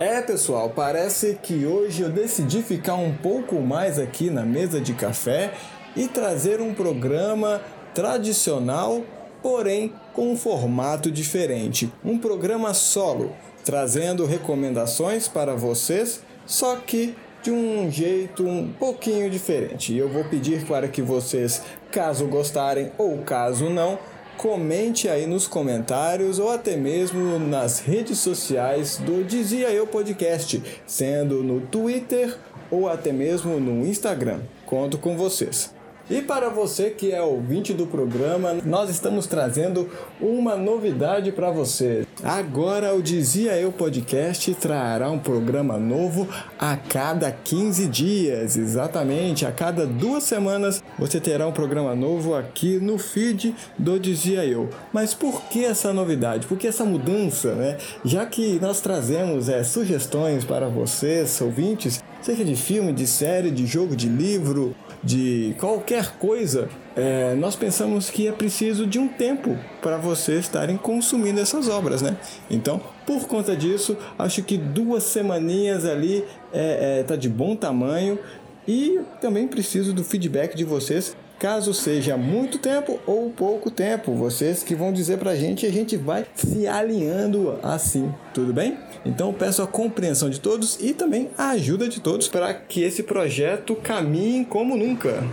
É, pessoal, parece que hoje eu decidi ficar um pouco mais aqui na mesa de café e trazer um programa tradicional, porém com um formato diferente. Um programa solo, trazendo recomendações para vocês, só que de um jeito um pouquinho diferente. E eu vou pedir para que vocês, caso gostarem ou caso não, comente aí nos comentários ou até mesmo nas redes sociais do Dizia Eu Podcast, sendo no Twitter ou até mesmo no Instagram. Conto com vocês. E para você que é ouvinte do programa, nós estamos trazendo uma novidade para você. Agora o Dizia Eu Podcast trará um programa novo a cada 15 dias. Exatamente, a cada duas semanas você terá um programa novo aqui no feed do Dizia Eu. Mas por que essa novidade? Por que essa mudança, né? Já que nós trazemos é, sugestões para vocês, ouvintes, seja de filme, de série, de jogo, de livro, de qualquer coisa, é, nós pensamos que é preciso de um tempo para vocês estarem consumindo essas obras, né? Então, por conta disso, acho que duas semaninhas ali é, é, tá de bom tamanho e também preciso do feedback de vocês caso seja muito tempo ou pouco tempo. Vocês que vão dizer pra gente e a gente vai se alinhando assim, tudo bem? Então peço a compreensão de todos e também a ajuda de todos para que esse projeto caminhe como nunca.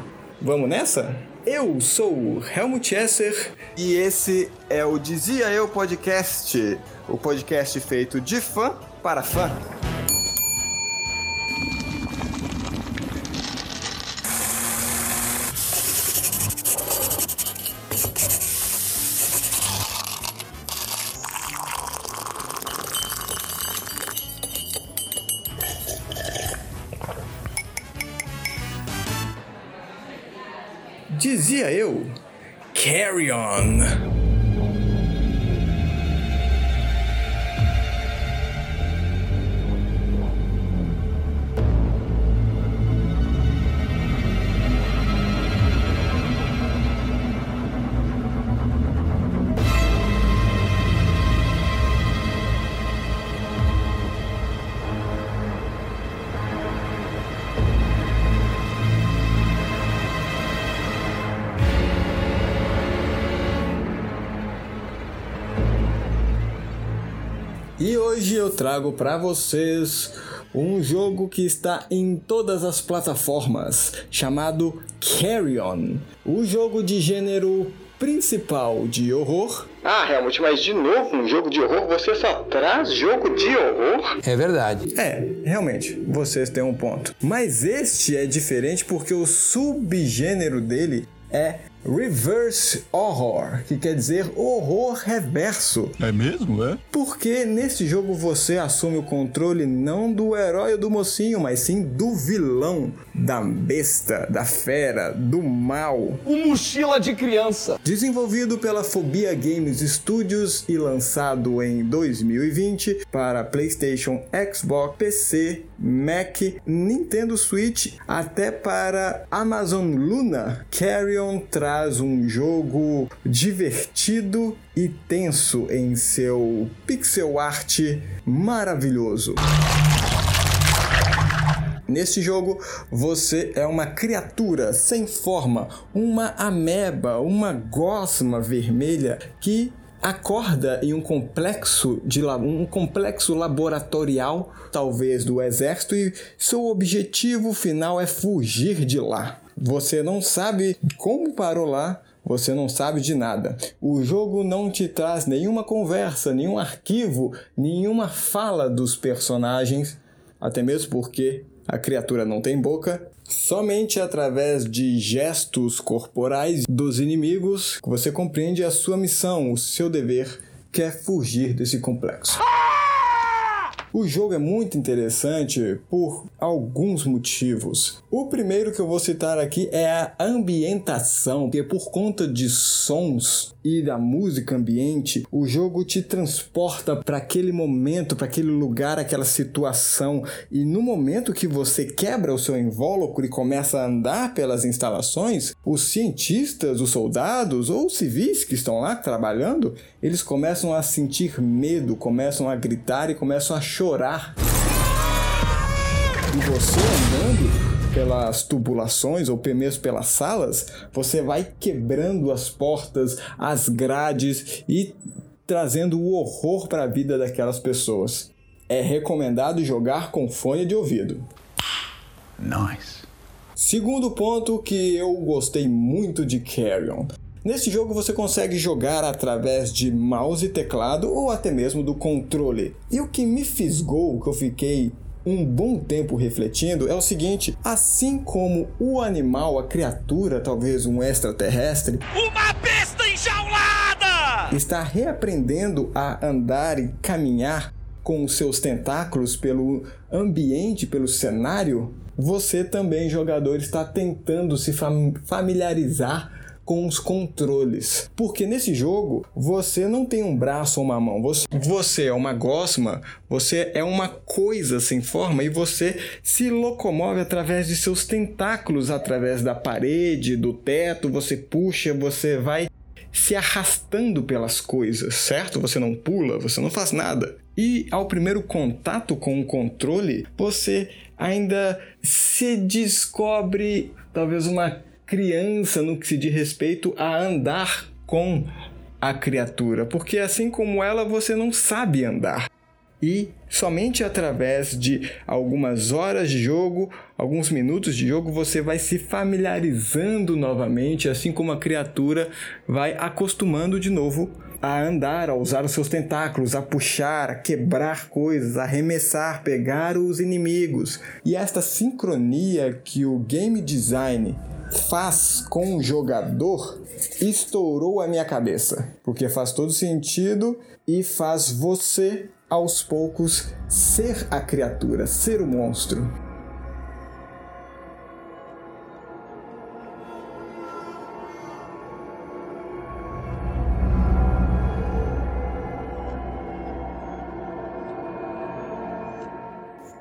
Vamos nessa? Eu sou o Helmut Esser e esse é o Dizia Eu Podcast, o podcast feito de fã para fã. Dizia eu, carry on. E hoje eu trago para vocês um jogo que está em todas as plataformas, chamado Carry On. O jogo de gênero principal de horror. Ah, Helmut, mas de novo um jogo de horror? Você só traz jogo de horror? É verdade. É, realmente, vocês têm um ponto. Mas este é diferente porque o subgênero dele é Reverse Horror, que quer dizer horror reverso. É mesmo, é? Porque neste jogo você assume o controle não do herói ou do mocinho, mas sim do vilão, da besta, da fera, do mal. Um mochila de criança. Desenvolvido pela Phobia Games Studios e lançado em 2020 para PlayStation, Xbox, PC, Mac, Nintendo Switch, até para Amazon Luna, Carrion traz um jogo divertido e tenso em seu pixel art maravilhoso. Neste jogo, você é uma criatura sem forma, uma ameba, uma gosma vermelha que acorda em um complexo de um complexo laboratorial, talvez do exército, e seu objetivo final é fugir de lá. Você não sabe como parou lá, você não sabe de nada. O jogo não te traz nenhuma conversa, nenhum arquivo, nenhuma fala dos personagens, até mesmo porque a criatura não tem boca. Somente através de gestos corporais dos inimigos você compreende a sua missão, o seu dever, que é fugir desse complexo. O jogo é muito interessante por alguns motivos. O primeiro que eu vou citar aqui é a ambientação, que por conta de sons e da música ambiente, o jogo te transporta para aquele momento, para aquele lugar, aquela situação. E no momento que você quebra o seu invólucro e começa a andar pelas instalações, os cientistas, os soldados ou os civis que estão lá trabalhando, eles começam a sentir medo, começam a gritar e começam a chorar E você andando pelas tubulações ou mesmo pelas salas, você vai quebrando as portas, as grades e trazendo o horror para a vida daquelas pessoas. É recomendado jogar com fone de ouvido. Nice. Segundo ponto que eu gostei muito de Carrion. Nesse jogo você consegue jogar através de mouse e teclado ou até mesmo do controle. E o que me fisgou, que eu fiquei um bom tempo refletindo, é o seguinte: assim como o animal, a criatura, talvez um extraterrestre, uma besta enjaulada! Está reaprendendo a andar e caminhar com os seus tentáculos pelo ambiente, pelo cenário, você também, jogador, está tentando se familiarizar com os controles. Porque nesse jogo você não tem um braço ou uma mão, você, é uma gosma, você é uma coisa sem forma e você se locomove através de seus tentáculos, através da parede, do teto, você puxa, você vai se arrastando pelas coisas, certo? Você não pula, você não faz nada. E ao primeiro contato com o controle, você ainda se descobre talvez uma criança no que se diz respeito a andar com a criatura, porque assim como ela você não sabe andar. E somente através de algumas horas de jogo, alguns minutos de jogo, você vai se familiarizando novamente, assim como a criatura vai acostumando de novo a andar, a usar os seus tentáculos, a puxar, a quebrar coisas, a arremessar, pegar os inimigos. E esta sincronia que o game design faz com o jogador estourou a minha cabeça, porque faz todo sentido e faz você aos poucos ser a criatura, ser o monstro.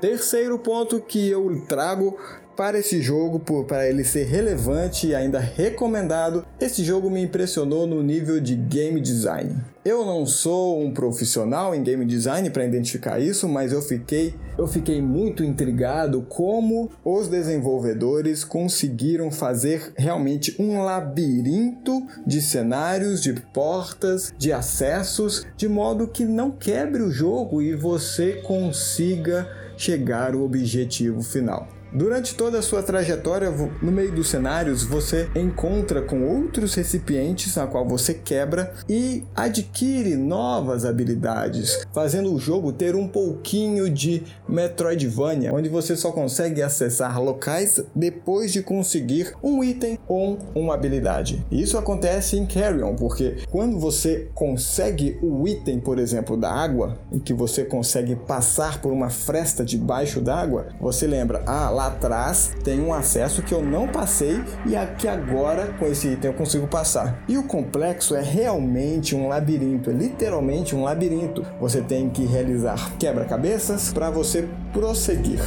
Terceiro ponto que eu trago para esse jogo, para ele ser relevante e ainda recomendado, esse jogo me impressionou no nível de game design. Eu não sou um profissional em game design para identificar isso, mas eu fiquei, eu fiquei muito intrigado como os desenvolvedores conseguiram fazer realmente um labirinto de cenários, de portas, de acessos, de modo que não quebre o jogo e você consiga chegar ao objetivo final. Durante toda a sua trajetória, no meio dos cenários, você encontra com outros recipientes a qual você quebra e adquire novas habilidades, fazendo o jogo ter um pouquinho de Metroidvania, onde você só consegue acessar locais depois de conseguir um item ou uma habilidade. Isso acontece em Carrion, porque quando você consegue o item, por exemplo, da água, em que você consegue passar por uma fresta debaixo d'água, você lembra, ah, lá atrás tem um acesso que eu não passei e aqui agora com esse item eu consigo passar. E o complexo é realmente um labirinto, é literalmente um labirinto. Você tem que realizar quebra-cabeças para você prosseguir.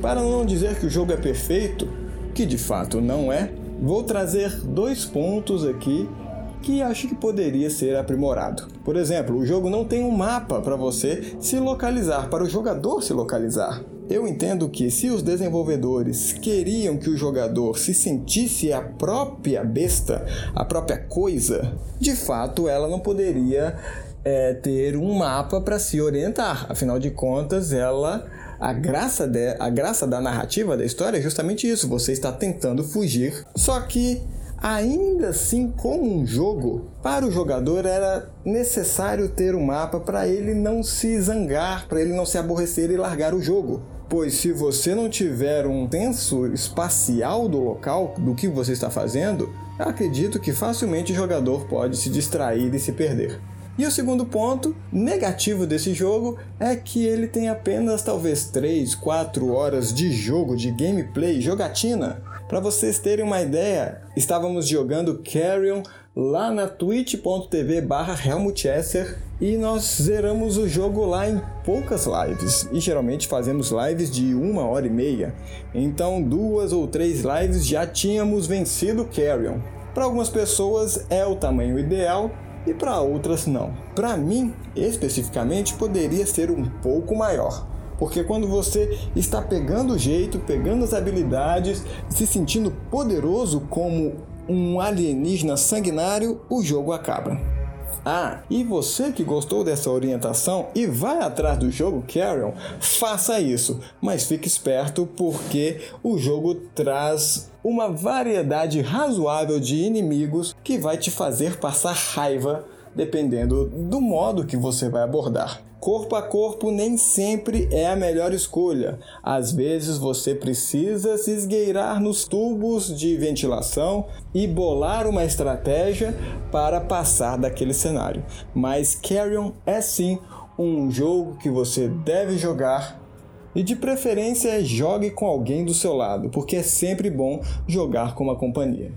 Para não dizer que o jogo é perfeito, que de fato não é, vou trazer dois pontos aqui que acho que poderia ser aprimorado. Por exemplo, o jogo não tem um mapa para você se localizar, para o jogador se localizar. Eu entendo que se os desenvolvedores queriam que o jogador se sentisse a própria besta, a própria coisa, de fato ela não poderia é, ter um mapa para se orientar. Afinal de contas, ela a graça, de, a graça da narrativa da história é justamente isso. Você está tentando fugir, só que Ainda assim, como um jogo, para o jogador era necessário ter um mapa para ele não se zangar, para ele não se aborrecer e largar o jogo. Pois se você não tiver um senso espacial do local, do que você está fazendo, acredito que facilmente o jogador pode se distrair e se perder. E o segundo ponto negativo desse jogo é que ele tem apenas talvez 3, 4 horas de jogo, de gameplay, jogatina. Para vocês terem uma ideia, estávamos jogando Carrion lá na twitch.tv barra e nós zeramos o jogo lá em poucas lives. E geralmente fazemos lives de uma hora e meia. Então duas ou três lives já tínhamos vencido Carrion. Para algumas pessoas é o tamanho ideal e para outras não. Para mim, especificamente, poderia ser um pouco maior Porque quando você está pegando o jeito, pegando as habilidades, se sentindo poderoso como um alienígena sanguinário, o jogo acaba. Ah, e você que gostou dessa orientação e vai atrás do jogo Carrion, faça isso, mas fique esperto porque o jogo traz uma variedade razoável de inimigos que vai te fazer passar raiva dependendo do modo que você vai abordar. Corpo a corpo nem sempre é a melhor escolha. Às vezes você precisa se esgueirar nos tubos de ventilação e bolar uma estratégia para passar daquele cenário. Mas Carrion é sim um jogo que você deve jogar e de preferência jogue com alguém do seu lado, porque é sempre bom jogar com uma companhia.